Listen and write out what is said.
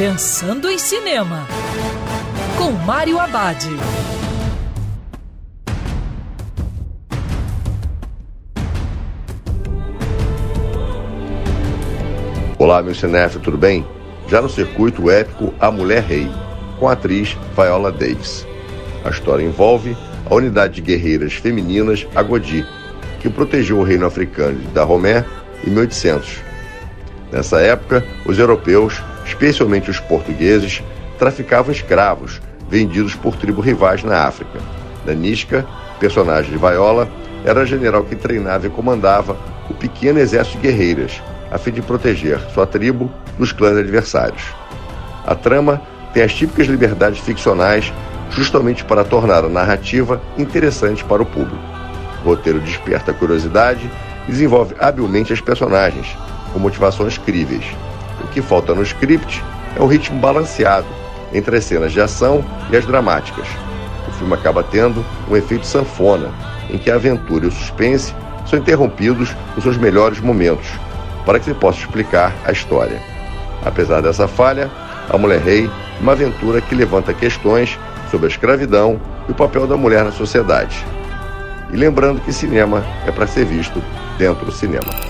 Pensando em Cinema, com Mário Abad. Olá, meu cinéfilo, tudo bem? Já no circuito épico A Mulher Rei, com a atriz Viola Davis. A história envolve a unidade de guerreiras femininas Agodi, que protegeu o reino africano de Dahomey em 1800. Nessa época, os europeus, especialmente os portugueses, traficavam escravos vendidos por tribos rivais na África. Danisca, personagem de Viola, era general que treinava e comandava o pequeno exército de guerreiras, a fim de proteger sua tribo dos clãs adversários. A trama tem as típicas liberdades ficcionais justamente para tornar a narrativa interessante para o público. O roteiro desperta a curiosidade e desenvolve habilmente as personagens, com motivações críveis. O que falta no script é um ritmo balanceado entre as cenas de ação e as dramáticas. O filme acaba tendo um efeito sanfona, em que a aventura e o suspense são interrompidos nos seus melhores momentos, para que se possa explicar a história. Apesar dessa falha, A Mulher Rei é uma aventura que levanta questões sobre a escravidão e o papel da mulher na sociedade. E lembrando que cinema é para ser visto dentro do cinema.